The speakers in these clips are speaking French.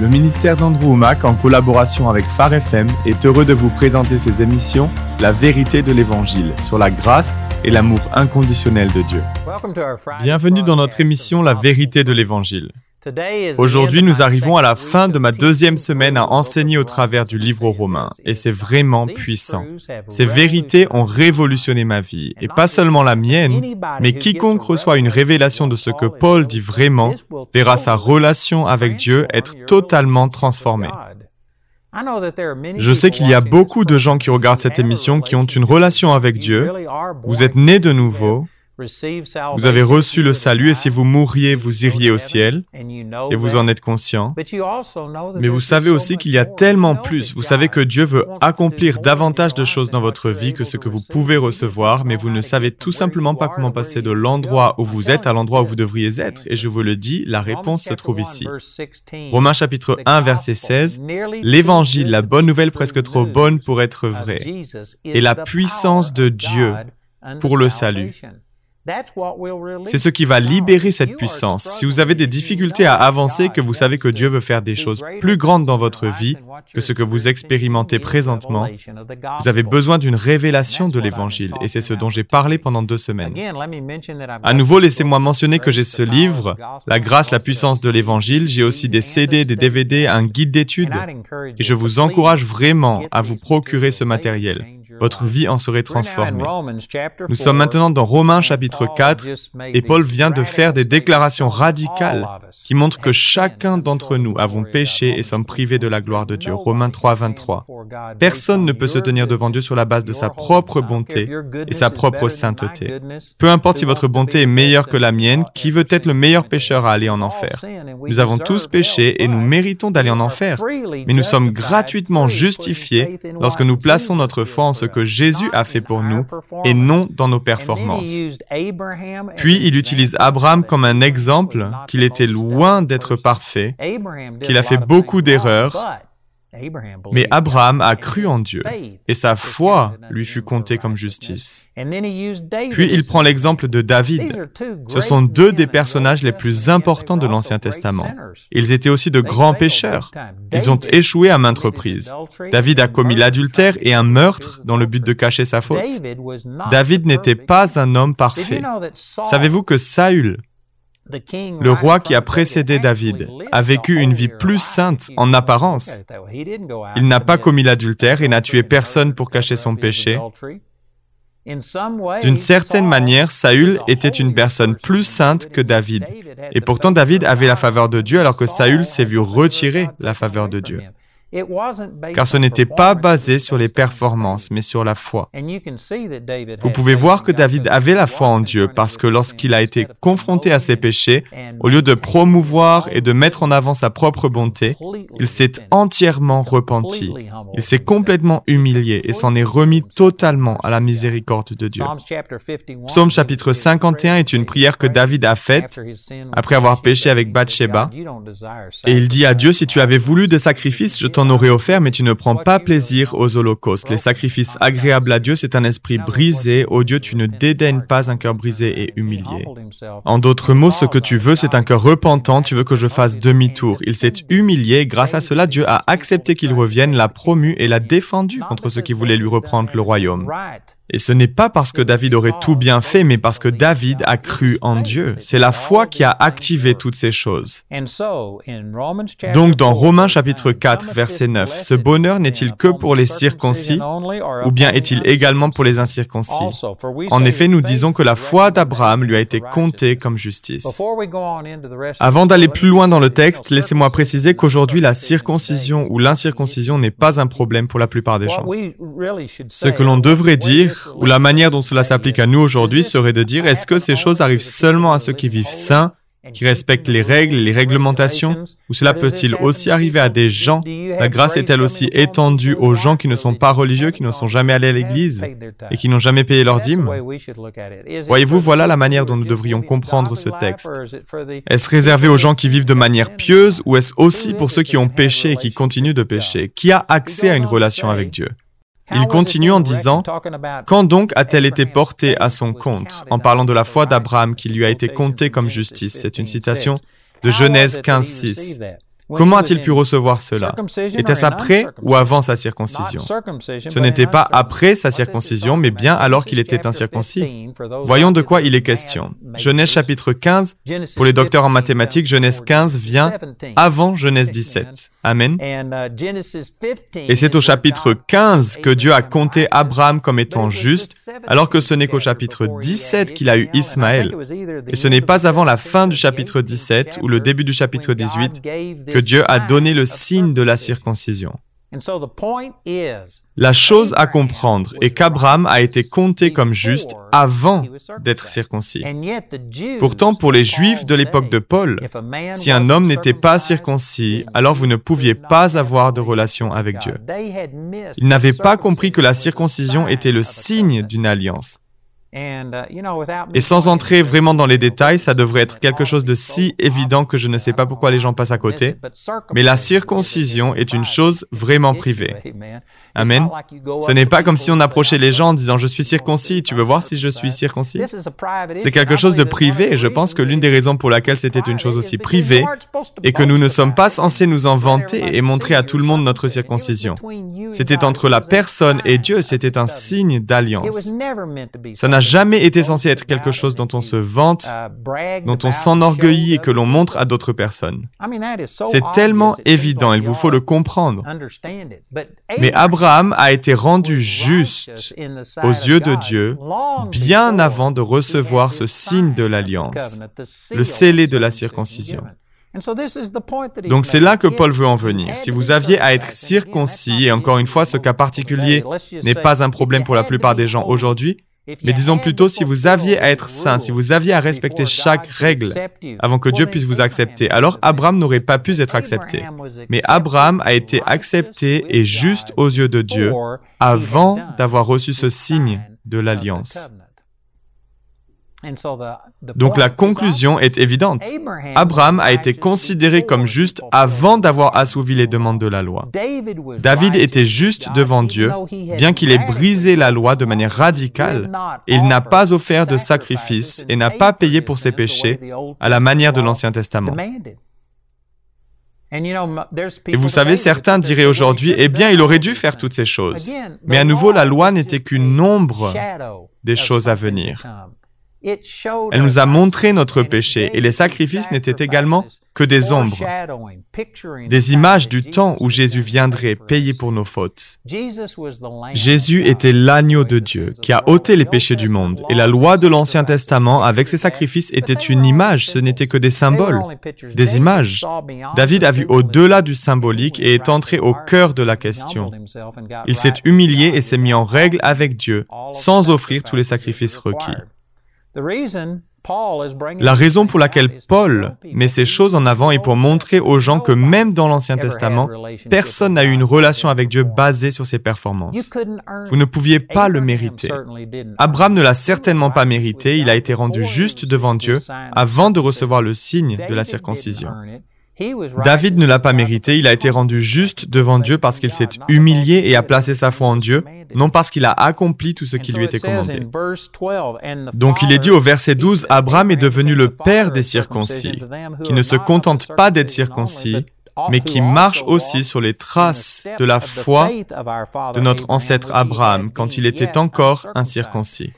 Le ministère d'Andrew Womack, en collaboration avec Phare FM, est heureux de vous présenter ses émissions La vérité de l'Évangile sur la grâce et l'amour inconditionnel de Dieu. Bienvenue dans notre émission La vérité de l'Évangile. Aujourd'hui, nous arrivons à la fin de ma deuxième semaine à enseigner au travers du livre aux Romains, et c'est vraiment puissant. Ces vérités ont révolutionné ma vie, et pas seulement la mienne, mais quiconque reçoit une révélation de ce que Paul dit vraiment verra sa relation avec Dieu être totalement transformée. Je sais qu'il y a beaucoup de gens qui regardent cette émission qui ont une relation avec Dieu. Vous êtes nés de nouveau, vous avez reçu le salut et si vous mourriez, vous iriez au ciel et vous en êtes conscient. Mais vous savez aussi qu'il y a tellement plus. Vous savez que Dieu veut accomplir davantage de choses dans votre vie que ce que vous pouvez recevoir, mais vous ne savez tout simplement pas comment passer de l'endroit où vous êtes à l'endroit où vous devriez être. Et je vous le dis, la réponse se trouve ici. Romains chapitre 1 verset 16. L'évangile, la bonne nouvelle presque trop bonne pour être vraie, et la puissance de Dieu pour le salut. C'est ce qui va libérer cette puissance. Si vous avez des difficultés à avancer, que vous savez que Dieu veut faire des choses plus grandes dans votre vie que ce que vous expérimentez présentement, vous avez besoin d'une révélation de l'Évangile, et c'est ce dont j'ai parlé pendant deux semaines. À nouveau, laissez-moi mentionner que j'ai ce livre, La grâce, la puissance de l'Évangile. J'ai aussi des CD, des DVD, un guide d'études, et je vous encourage vraiment à vous procurer ce matériel votre vie en serait transformée. Nous sommes maintenant dans Romains chapitre 4 et Paul vient de faire des déclarations radicales qui montrent que chacun d'entre nous avons péché et sommes privés de la gloire de Dieu. Romains 3, 23. Personne ne peut se tenir devant Dieu sur la base de sa propre bonté et sa propre sainteté. Peu importe si votre bonté est meilleure que la mienne, qui veut être le meilleur pécheur à aller en enfer? Nous avons tous péché et nous méritons d'aller en enfer, mais nous sommes gratuitement justifiés lorsque nous plaçons notre foi en ce que Jésus a fait pour nous et non dans nos performances. Puis il utilise Abraham comme un exemple qu'il était loin d'être parfait, qu'il a fait beaucoup d'erreurs, mais Abraham a cru en Dieu et sa foi lui fut comptée comme justice. Puis il prend l'exemple de David. Ce sont deux des personnages les plus importants de l'Ancien Testament. Ils étaient aussi de grands pécheurs. Ils ont échoué à maintes reprises. David a commis l'adultère et un meurtre dans le but de cacher sa faute. David n'était pas un homme parfait. Savez-vous que Saül, le roi qui a précédé David a vécu une vie plus sainte en apparence. Il n'a pas commis l'adultère et n'a tué personne pour cacher son péché. D'une certaine manière, Saül était une personne plus sainte que David. Et pourtant, David avait la faveur de Dieu alors que Saül s'est vu retirer la faveur de Dieu car ce n'était pas basé sur les performances, mais sur la foi. Vous pouvez voir que David avait la foi en Dieu parce que lorsqu'il a été confronté à ses péchés, au lieu de promouvoir et de mettre en avant sa propre bonté, il s'est entièrement repenti. Il s'est complètement humilié et s'en est remis totalement à la miséricorde de Dieu. Psaume chapitre 51 est une prière que David a faite après avoir péché avec Bathsheba. Et il dit à Dieu, si tu avais voulu des sacrifices, je t'en aurais offert, mais tu ne prends pas plaisir aux holocaustes. Les sacrifices agréables à Dieu, c'est un esprit brisé. Ô Dieu, tu ne dédaignes pas un cœur brisé et humilié. En d'autres mots, ce que tu veux, c'est un cœur repentant. Tu veux que je fasse demi-tour. Il s'est humilié. Grâce à cela, Dieu a accepté qu'il revienne, l'a promu et l'a défendu contre ceux qui voulaient lui reprendre le royaume. Et ce n'est pas parce que David aurait tout bien fait, mais parce que David a cru en Dieu. C'est la foi qui a activé toutes ces choses. Donc dans Romains chapitre 4, verset 9, ce bonheur n'est-il que pour les circoncis ou bien est-il également pour les incirconcis? En effet, nous disons que la foi d'Abraham lui a été comptée comme justice. Avant d'aller plus loin dans le texte, laissez-moi préciser qu'aujourd'hui la circoncision ou l'incirconcision n'est pas un problème pour la plupart des gens. Ce que l'on devrait dire, ou la manière dont cela s'applique à nous aujourd'hui serait de dire est-ce que ces choses arrivent seulement à ceux qui vivent sains, qui respectent les règles, les réglementations, ou cela peut-il aussi arriver à des gens? La grâce est-elle aussi étendue aux gens qui ne sont pas religieux, qui ne sont jamais allés à l'église et qui n'ont jamais payé leur dîme? Voyez-vous, voilà la manière dont nous devrions comprendre ce texte. Est-ce réservé aux gens qui vivent de manière pieuse ou est-ce aussi pour ceux qui ont péché et qui continuent de pécher? Qui a accès à une relation avec Dieu? Il continue en disant, Quand donc a-t-elle été portée à son compte en parlant de la foi d'Abraham qui lui a été comptée comme justice? C'est une citation de Genèse 15.6. Comment a-t-il pu recevoir cela Était-ce après ou avant sa circoncision Ce n'était pas après sa circoncision, mais bien alors qu'il était incirconcis. Voyons de quoi il est question. Genèse chapitre 15, pour les docteurs en mathématiques, Genèse 15 vient avant Genèse 17. Amen. Et c'est au chapitre 15 que Dieu a compté Abraham comme étant juste, alors que ce n'est qu'au chapitre 17 qu'il a eu Ismaël. Et ce n'est pas avant la fin du chapitre 17 ou le début du chapitre 18 que Dieu a donné le signe de la circoncision. La chose à comprendre est qu'Abraham a été compté comme juste avant d'être circoncis. Pourtant, pour les Juifs de l'époque de Paul, si un homme n'était pas circoncis, alors vous ne pouviez pas avoir de relation avec Dieu. Ils n'avaient pas compris que la circoncision était le signe d'une alliance. Uh, Et sans entrer vraiment dans les détails, ça devrait être quelque chose de si évident que je ne sais pas pourquoi les gens passent à côté. Mais la circoncision est une chose vraiment privée. Amen. Ce n'est pas comme si on approchait les gens en disant je suis circoncis, tu veux voir si je suis circoncis? C'est quelque chose de privé et je pense que l'une des raisons pour laquelle c'était une chose aussi privée est que nous ne sommes pas censés nous en vanter et montrer à tout le monde notre circoncision. C'était entre la personne et Dieu, c'était un signe d'alliance. Ça n'a jamais été censé être quelque chose dont on se vante, dont on s'enorgueillit et que l'on montre à d'autres personnes. C'est tellement évident, il vous faut le comprendre. Mais Abraham a été rendu juste aux yeux de Dieu bien avant de recevoir ce signe de l'alliance, le scellé de la circoncision. Donc c'est là que Paul veut en venir. Si vous aviez à être circoncis, et encore une fois, ce cas particulier n'est pas un problème pour la plupart des gens aujourd'hui, mais disons plutôt si vous aviez à être saint, si vous aviez à respecter chaque règle avant que Dieu puisse vous accepter, alors Abraham n'aurait pas pu être accepté. Mais Abraham a été accepté et juste aux yeux de Dieu avant d'avoir reçu ce signe de l'alliance. Donc la conclusion est évidente. Abraham a été considéré comme juste avant d'avoir assouvi les demandes de la loi. David était juste devant Dieu, bien qu'il ait brisé la loi de manière radicale. Il n'a pas offert de sacrifice et n'a pas payé pour ses péchés à la manière de l'Ancien Testament. Et vous savez, certains diraient aujourd'hui, eh bien, il aurait dû faire toutes ces choses. Mais à nouveau, la loi n'était qu'une ombre des choses à venir. Elle nous a montré notre péché et les sacrifices n'étaient également que des ombres, des images du temps où Jésus viendrait payer pour nos fautes. Jésus était l'agneau de Dieu qui a ôté les péchés du monde et la loi de l'Ancien Testament avec ses sacrifices était une image, ce n'était que des symboles, des images. David a vu au-delà du symbolique et est entré au cœur de la question. Il s'est humilié et s'est mis en règle avec Dieu sans offrir tous les sacrifices requis. La raison pour laquelle Paul met ces choses en avant est pour montrer aux gens que même dans l'Ancien Testament, personne n'a eu une relation avec Dieu basée sur ses performances. Vous ne pouviez pas le mériter. Abraham ne l'a certainement pas mérité, il a été rendu juste devant Dieu avant de recevoir le signe de la circoncision. David ne l'a pas mérité, il a été rendu juste devant Dieu parce qu'il s'est humilié et a placé sa foi en Dieu, non parce qu'il a accompli tout ce qui lui était commandé. Donc il est dit au verset 12, Abraham est devenu le père des circoncis, qui ne se contente pas d'être circoncis, mais qui marche aussi sur les traces de la foi de notre ancêtre Abraham quand il était encore incirconcis.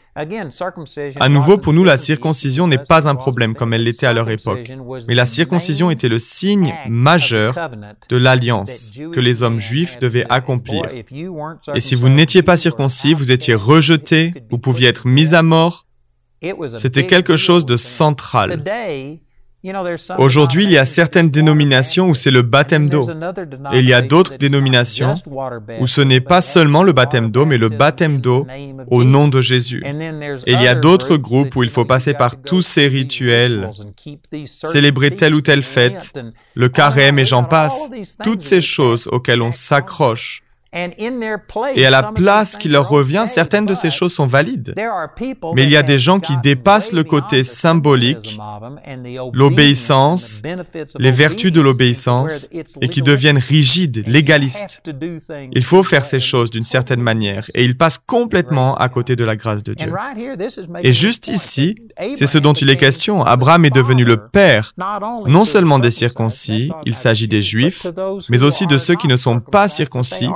À nouveau, pour nous, la circoncision n'est pas un problème comme elle l'était à leur époque, mais la circoncision était le signe majeur de l'alliance que les hommes juifs devaient accomplir. Et si vous n'étiez pas circoncis, vous étiez rejeté, vous pouviez être mis à mort. C'était quelque chose de central. Aujourd'hui, il y a certaines dénominations où c'est le baptême d'eau. Et il y a d'autres dénominations où ce n'est pas seulement le baptême d'eau, mais le baptême d'eau au nom de Jésus. Et il y a d'autres groupes où il faut passer par tous ces rituels, célébrer telle ou telle fête, le carême et j'en passe, toutes ces choses auxquelles on s'accroche Et à la place qui leur revient, certaines de ces choses sont valides. Mais il y a des gens qui dépassent le côté symbolique, l'obéissance, les vertus de l'obéissance, et qui deviennent rigides, légalistes. Il faut faire ces choses d'une certaine manière, et ils passent complètement à côté de la grâce de Dieu. Et juste ici, c'est ce dont il est question. Abraham est devenu le père, non seulement des circoncis, il s'agit des juifs, mais aussi de ceux qui ne sont pas circoncis,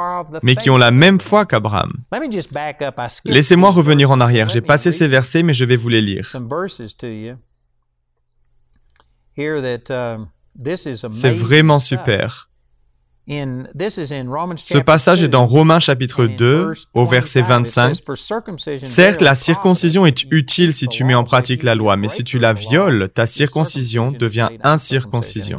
mais qui ont la même foi qu'Abraham. Laissez-moi revenir en arrière. J'ai passé ces versets, mais je vais vous les lire. C'est vraiment super. Ce passage est dans Romains chapitre 2 au verset 25. Certes, la circoncision est utile si tu mets en pratique la loi, mais si tu la violes, ta circoncision devient incirconcision.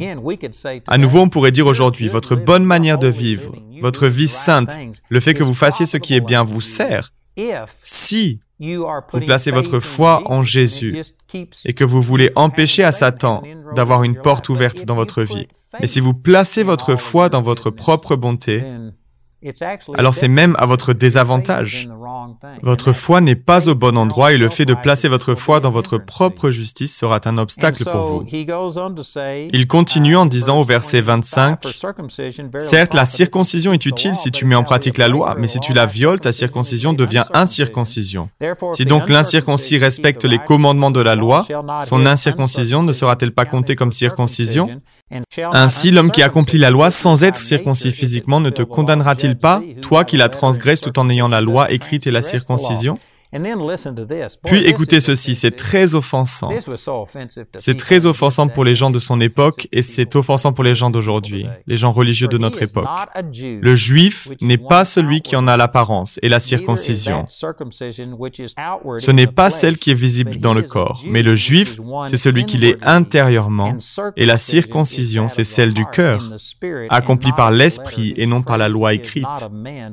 À nouveau, on pourrait dire aujourd'hui, votre bonne manière de vivre, votre vie sainte, le fait que vous fassiez ce qui est bien vous sert. Si vous placez votre foi en Jésus et que vous voulez empêcher à Satan d'avoir une porte ouverte dans votre vie. Mais si vous placez votre foi dans votre propre bonté, alors c'est même à votre désavantage. Votre foi n'est pas au bon endroit et le fait de placer votre foi dans votre propre justice sera un obstacle pour vous. Il continue en disant au verset 25, Certes, la circoncision est utile si tu mets en pratique la loi, mais si tu la violes, ta circoncision devient incirconcision. Si donc l'incirconcis respecte les commandements de la loi, son incirconcision ne sera-t-elle pas comptée comme circoncision? Ainsi, l'homme qui accomplit la loi sans être circoncis physiquement ne te condamnera-t-il pas, toi qui la transgresses tout en ayant la loi écrite et la circoncision? Puis écoutez ceci, c'est très offensant. C'est très offensant pour les gens de son époque et c'est offensant pour les gens d'aujourd'hui, les gens religieux de notre époque. Le juif n'est pas celui qui en a l'apparence et la circoncision. Ce n'est pas celle qui est visible dans le corps, mais le juif, c'est celui qui l'est intérieurement et la circoncision, c'est celle du cœur, accomplie par l'esprit et non par la loi écrite.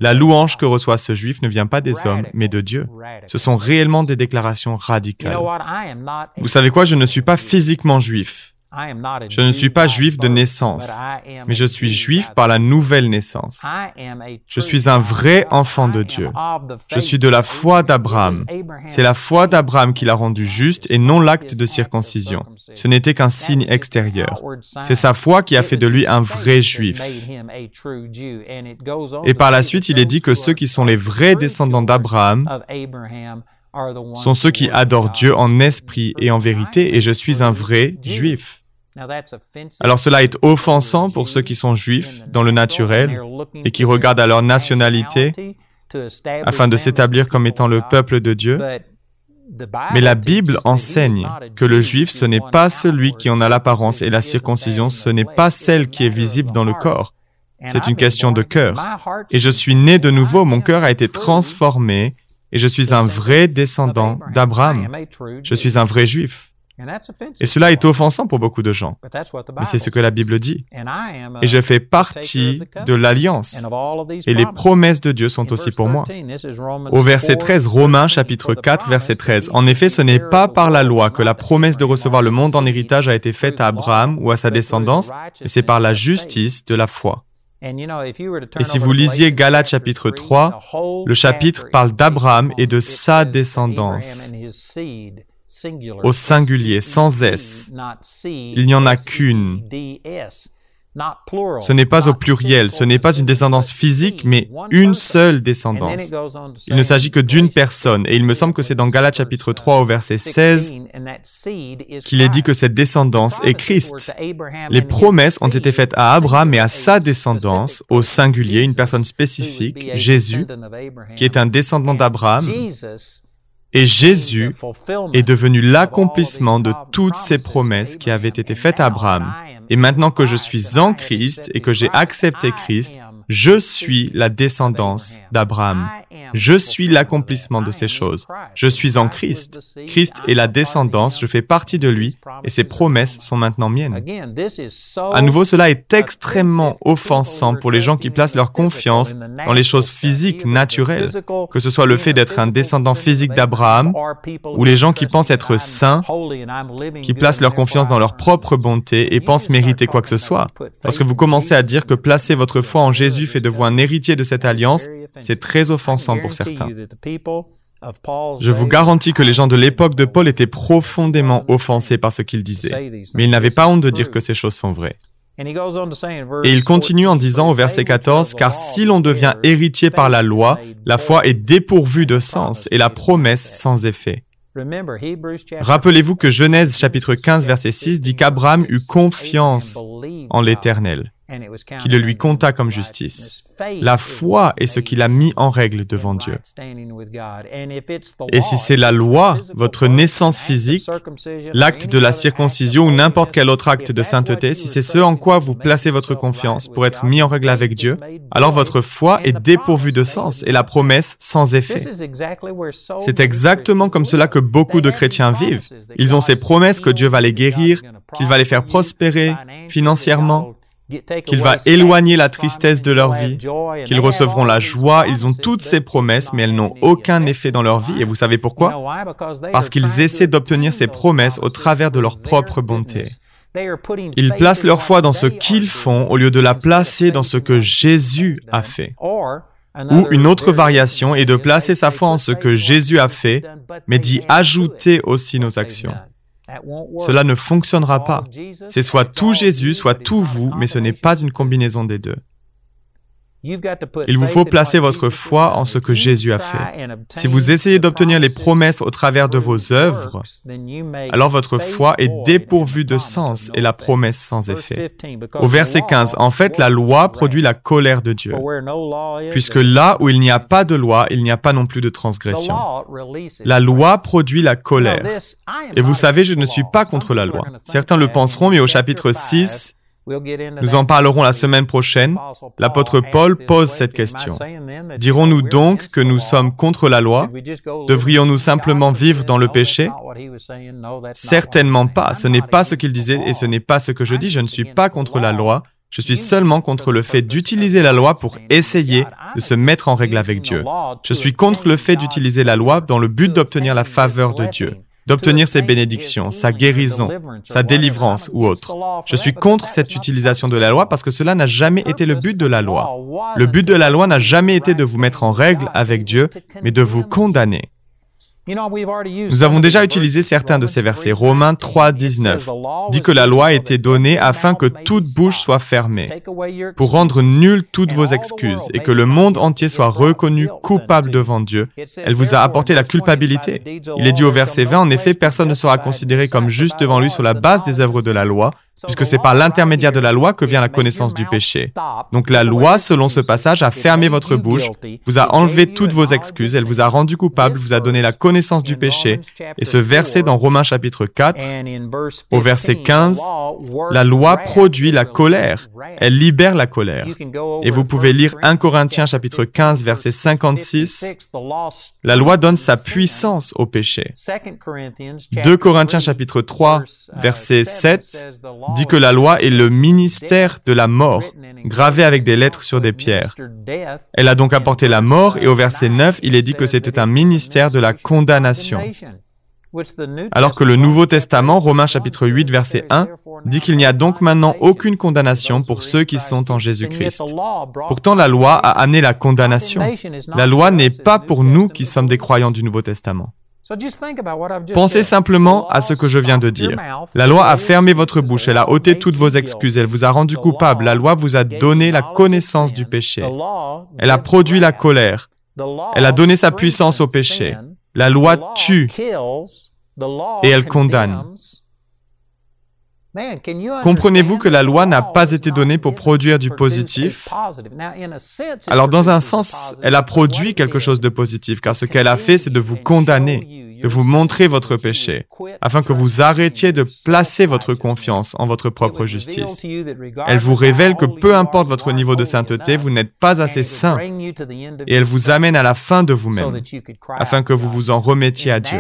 La louange que reçoit ce juif ne vient pas des hommes, mais de Dieu. Ce sont réellement des déclarations radicales. Vous savez quoi, je ne suis pas physiquement juif. Je ne suis pas juif de naissance, mais je suis juif par la nouvelle naissance. Je suis un vrai enfant de Dieu. Je suis de la foi d'Abraham. C'est la foi d'Abraham qui l'a rendu juste et non l'acte de circoncision. Ce n'était qu'un signe extérieur. C'est sa foi qui a fait de lui un vrai juif. Et par la suite, il est dit que ceux qui sont les vrais descendants d'Abraham sont ceux qui adorent Dieu en esprit et en vérité, et je suis un vrai juif. Alors cela est offensant pour ceux qui sont juifs dans le naturel et qui regardent à leur nationalité afin de s'établir comme étant le peuple de Dieu. Mais la Bible enseigne que le juif, ce n'est pas celui qui en a l'apparence et la circoncision, ce n'est pas celle qui est visible dans le corps. C'est une question de cœur. Et je suis né de nouveau, mon cœur a été transformé et je suis un vrai descendant d'Abraham. Je suis un vrai juif. Et cela est offensant pour beaucoup de gens. Mais c'est ce que la Bible dit. Et je fais partie de l'alliance. Et les promesses de Dieu sont aussi pour moi. Au verset 13, Romains chapitre 4, verset 13. En effet, ce n'est pas par la loi que la promesse de recevoir le monde en héritage a été faite à Abraham ou à sa descendance, mais c'est par la justice de la foi. Et si vous lisiez Galates chapitre 3, le chapitre parle d'Abraham et de sa descendance au singulier, sans S. Il n'y en a qu'une. Ce n'est pas au pluriel, ce n'est pas une descendance physique, mais une seule descendance. Il ne s'agit que d'une personne, et il me semble que c'est dans Galates chapitre 3 au verset 16 qu'il est dit que cette descendance est Christ. Les promesses ont été faites à Abraham et à sa descendance, au singulier, une personne spécifique, Jésus, qui est un descendant d'Abraham, et Jésus est devenu l'accomplissement de toutes ces promesses qui avaient été faites à Abraham. Et maintenant que je suis en Christ et que j'ai accepté Christ, je suis la descendance d'Abraham. Je suis l'accomplissement de ces choses. Je suis en Christ. Christ est la descendance, je fais partie de lui et ses promesses sont maintenant miennes. À nouveau, cela est extrêmement offensant pour les gens qui placent leur confiance dans les choses physiques, naturelles, que ce soit le fait d'être un descendant physique d'Abraham ou les gens qui pensent être saints, qui placent leur confiance dans leur propre bonté et pensent mériter quoi que ce soit. Lorsque vous commencez à dire que placer votre foi en Jésus Jésus fait de vous un héritier de cette alliance, c'est très offensant pour certains. Je vous garantis que les gens de l'époque de Paul étaient profondément offensés par ce qu'il disait, mais ils n'avaient pas honte de dire que ces choses sont vraies. Et il continue en disant au verset 14, Car si l'on devient héritier par la loi, la foi est dépourvue de sens et la promesse sans effet. Rappelez-vous que Genèse chapitre 15 verset 6 dit qu'Abraham eut confiance en l'Éternel qui le lui compta comme justice. La foi est ce qu'il a mis en règle devant Dieu. Et si c'est la loi, votre naissance physique, l'acte de la circoncision ou n'importe quel autre acte de sainteté, si c'est ce en quoi vous placez votre confiance pour être mis en règle avec Dieu, alors votre foi est dépourvue de sens et la promesse sans effet. C'est exactement comme cela que beaucoup de chrétiens vivent. Ils ont ces promesses que Dieu va les guérir, qu'il va les faire prospérer financièrement, qu'il va éloigner la tristesse de leur vie, qu'ils recevront la joie. Ils ont toutes ces promesses, mais elles n'ont aucun effet dans leur vie. Et vous savez pourquoi? Parce qu'ils essaient d'obtenir ces promesses au travers de leur propre bonté. Ils placent leur foi dans ce qu'ils font au lieu de la placer dans ce que Jésus a fait. Ou une autre variation est de placer sa foi en ce que Jésus a fait, mais d'y ajouter aussi nos actions. Cela ne fonctionnera pas. C'est soit tout Jésus, soit tout vous, mais ce n'est pas une combinaison des deux. Il vous faut placer votre foi en ce que Jésus a fait. Si vous essayez d'obtenir les promesses au travers de vos œuvres, alors votre foi est dépourvue de sens et la promesse sans effet. Au verset 15, en fait, la loi produit la colère de Dieu, puisque là où il n'y a pas de loi, il n'y a pas non plus de transgression. La loi produit la colère. Et vous savez, je ne suis pas contre la loi. Certains le penseront, mais au chapitre 6, nous en parlerons la semaine prochaine. L'apôtre Paul pose cette question. Dirons-nous donc que nous sommes contre la loi? Devrions-nous simplement vivre dans le péché? Certainement pas. Ce n'est pas ce qu'il disait et ce n'est pas ce que je dis. Je ne suis pas contre la loi. Je suis seulement contre le fait d'utiliser la loi pour essayer de se mettre en règle avec Dieu. Je suis contre le fait d'utiliser la loi dans le but d'obtenir la faveur de Dieu d'obtenir ses bénédictions, sa guérison, sa délivrance ou autre. Je suis contre cette utilisation de la loi parce que cela n'a jamais été le but de la loi. Le but de la loi n'a jamais été de vous mettre en règle avec Dieu, mais de vous condamner. Nous avons déjà utilisé certains de ces versets. Romains 3, 19 dit que la loi a été donnée afin que toute bouche soit fermée, pour rendre nulles toutes vos excuses et que le monde entier soit reconnu coupable devant Dieu. Elle vous a apporté la culpabilité. Il est dit au verset 20, en effet, personne ne sera considéré comme juste devant lui sur la base des œuvres de la loi, puisque c'est par l'intermédiaire de la loi que vient la connaissance du péché. Donc la loi, selon ce passage, a fermé votre bouche, vous a enlevé toutes vos excuses, elle vous a rendu coupable, vous a donné la connaissance du péché. Et ce verset dans Romains chapitre 4, au verset 15, la loi produit la colère, elle libère la colère. Et vous pouvez lire 1 Corinthiens chapitre 15, verset 56, la loi donne sa puissance au péché. 2 Corinthiens chapitre 3, verset 7, dit que la loi est le ministère de la mort, gravé avec des lettres sur des pierres. Elle a donc apporté la mort et au verset 9, il est dit que c'était un ministère de la condamnation. Alors que le Nouveau Testament, Romains chapitre 8, verset 1, dit qu'il n'y a donc maintenant aucune condamnation pour ceux qui sont en Jésus-Christ. Pourtant, la loi a amené la condamnation. La loi n'est pas pour nous qui sommes des croyants du Nouveau Testament. Pensez simplement à ce que je viens de dire. La loi a fermé votre bouche, elle a ôté toutes vos excuses, elle vous a rendu coupable, la loi vous a donné la connaissance du péché, elle a produit la colère, elle a donné sa puissance au péché. La loi tue. et elle condamne. Comprenez-vous que la loi n'a pas été donnée pour produire du positif? Alors dans un sens, elle a produit quelque chose de positif, car ce qu'elle a fait, c'est de vous condamner de vous montrer votre péché, afin que vous arrêtiez de placer votre confiance en votre propre justice. Elle vous révèle que peu importe votre niveau de sainteté, vous n'êtes pas assez saint, et elle vous amène à la fin de vous-même, afin que vous vous en remettiez à Dieu.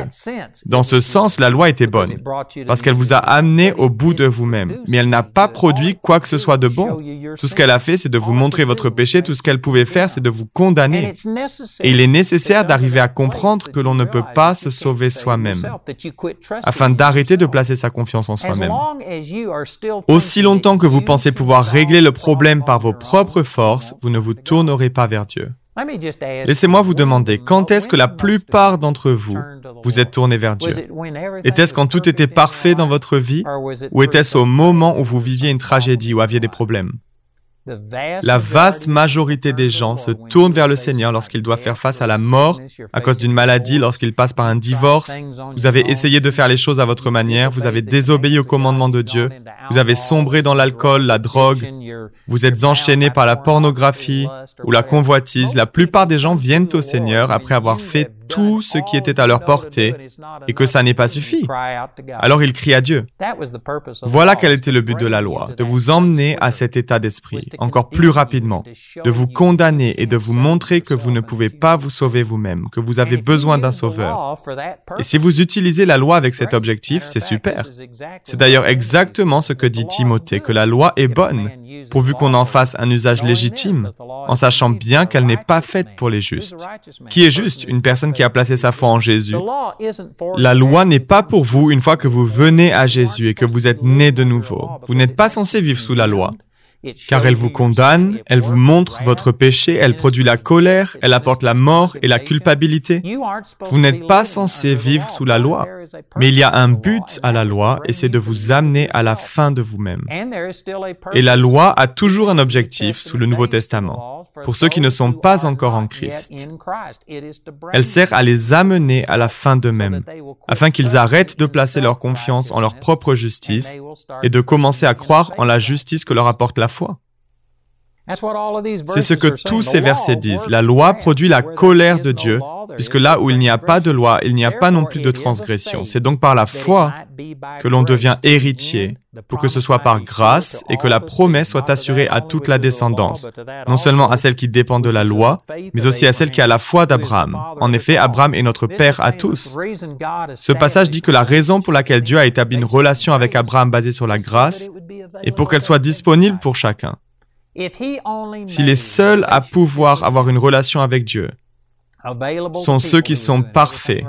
Dans ce sens, la loi était bonne, parce qu'elle vous a amené au bout de vous-même, mais elle n'a pas produit quoi que ce soit de bon. Tout ce qu'elle a fait, c'est de vous montrer votre péché, tout ce qu'elle pouvait faire, c'est de vous condamner. Et il est nécessaire d'arriver à comprendre que l'on ne peut pas se sauver sauver soi-même, afin d'arrêter de placer sa confiance en soi-même. Aussi longtemps que vous pensez pouvoir régler le problème par vos propres forces, vous ne vous tournerez pas vers Dieu. Laissez-moi vous demander, quand est-ce que la plupart d'entre vous vous êtes tournés vers Dieu? Était-ce quand tout était parfait dans votre vie? ou était-ce au moment où vous viviez une tragédie ou aviez des problèmes? La vaste majorité des gens se tournent vers le Seigneur lorsqu'ils doivent faire face à la mort à cause d'une maladie, lorsqu'ils passent par un divorce. Vous avez essayé de faire les choses à votre manière, vous avez désobéi au commandement de Dieu, vous avez sombré dans l'alcool, la drogue, vous êtes enchaîné par la pornographie ou la convoitise. La plupart des gens viennent au Seigneur après avoir fait tout ce qui était à leur portée et que ça n'est pas suffi. Alors ils crient à Dieu. Voilà quel était le but de la loi, de vous emmener à cet état d'esprit encore plus rapidement, de vous condamner et de vous montrer que vous ne pouvez pas vous sauver vous-même, que vous avez besoin d'un sauveur. Et si vous utilisez la loi avec cet objectif, c'est super. C'est d'ailleurs exactement ce que dit Timothée, que la loi est bonne, pourvu qu'on en fasse un usage légitime, en sachant bien qu'elle n'est pas faite pour les justes. Qui est juste? Une personne qui a placé sa foi en Jésus. La loi n'est pas pour vous une fois que vous venez à Jésus et que vous êtes né de nouveau. Vous n'êtes pas censé vivre sous la loi car elle vous condamne, elle vous montre votre péché, elle produit la colère, elle apporte la mort et la culpabilité. Vous n'êtes pas censé vivre sous la loi, mais il y a un but à la loi et c'est de vous amener à la fin de vous-même. Et la loi a toujours un objectif sous le Nouveau Testament, pour ceux qui ne sont pas encore en Christ. Elle sert à les amener à la fin d'eux-mêmes, afin qu'ils arrêtent de placer leur confiance en leur propre justice et de commencer à croire en la justice que leur apporte la foi. C'est ce que tous ces versets disent. La loi produit la colère de Dieu, puisque là où il n'y a pas de loi, il n'y a pas non plus de transgression. C'est donc par la foi que l'on devient héritier, pour que ce soit par grâce et que la promesse soit assurée à toute la descendance, non seulement à celle qui dépend de la loi, mais aussi à celle qui a la foi d'Abraham. En effet, Abraham est notre Père à tous. Ce passage dit que la raison pour laquelle Dieu a établi une relation avec Abraham basée sur la grâce est pour qu'elle soit disponible pour chacun. Si les seuls à pouvoir avoir une relation avec Dieu sont ceux qui sont parfaits,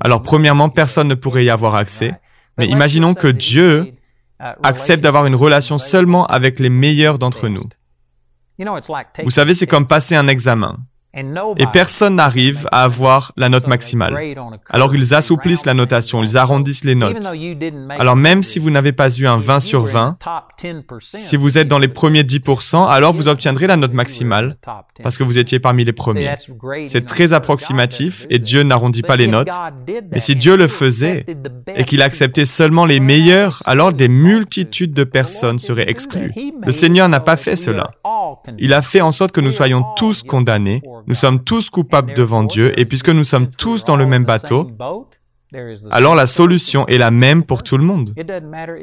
alors premièrement, personne ne pourrait y avoir accès. Mais imaginons que Dieu uh, accepte d'avoir une relation seulement avec les meilleurs d'entre nous. Vous savez, c'est comme passer un examen. Et personne n'arrive à avoir la note maximale. Alors ils assouplissent la notation, ils arrondissent les notes. Alors même si vous n'avez pas eu un 20 sur 20, si vous êtes dans les premiers 10%, alors vous obtiendrez la note maximale parce que vous étiez parmi les premiers. C'est très approximatif et Dieu n'arrondit pas les notes. Mais si Dieu le faisait et qu'il acceptait seulement les meilleurs, alors des multitudes de personnes seraient exclues. Le Seigneur n'a pas fait cela. Il a fait en sorte que nous soyons tous condamnés nous sommes tous coupables devant Dieu et puisque nous sommes tous dans le même bateau, alors la solution est la même pour tout le monde.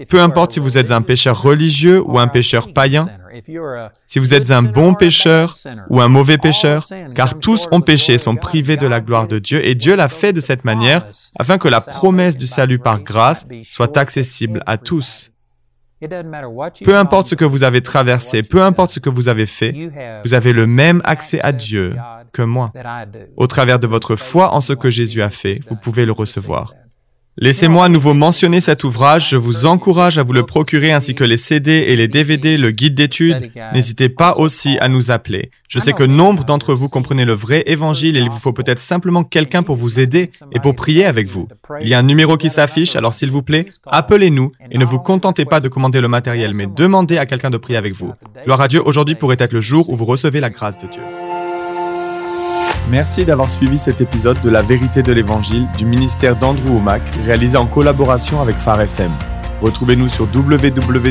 Peu importe si vous êtes un pécheur religieux ou un pécheur païen, si vous êtes un bon pécheur ou un mauvais pécheur, car tous ont péché sont privés de la gloire de Dieu, et Dieu l'a fait de cette manière afin que la promesse du salut par grâce soit accessible à tous. Peu importe ce que vous avez traversé, peu importe ce que vous avez fait, vous avez le même accès à Dieu que moi. Au travers de votre foi en ce que Jésus a fait, vous pouvez le recevoir. Laissez-moi à nouveau mentionner cet ouvrage. Je vous encourage à vous le procurer ainsi que les CD et les DVD, le guide d'études. N'hésitez pas aussi à nous appeler. Je sais que nombre d'entre vous comprenez le vrai évangile et il vous faut peut-être simplement quelqu'un pour vous aider et pour prier avec vous. Il y a un numéro qui s'affiche, alors s'il vous plaît, appelez-nous et ne vous contentez pas de commander le matériel, mais demandez à quelqu'un de prier avec vous. Gloire à Dieu, aujourd'hui pourrait être le jour où vous recevez la grâce de Dieu. Merci d'avoir suivi cet épisode de La vérité de l'Évangile du ministère d'Andrew Womack, réalisé en collaboration avec Phare FM. Retrouvez-nous sur www.awmi.fr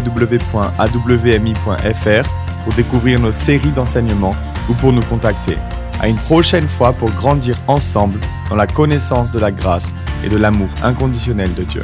pour découvrir nos séries d'enseignements ou pour nous contacter. À une prochaine fois pour grandir ensemble dans la connaissance de la grâce et de l'amour inconditionnel de Dieu.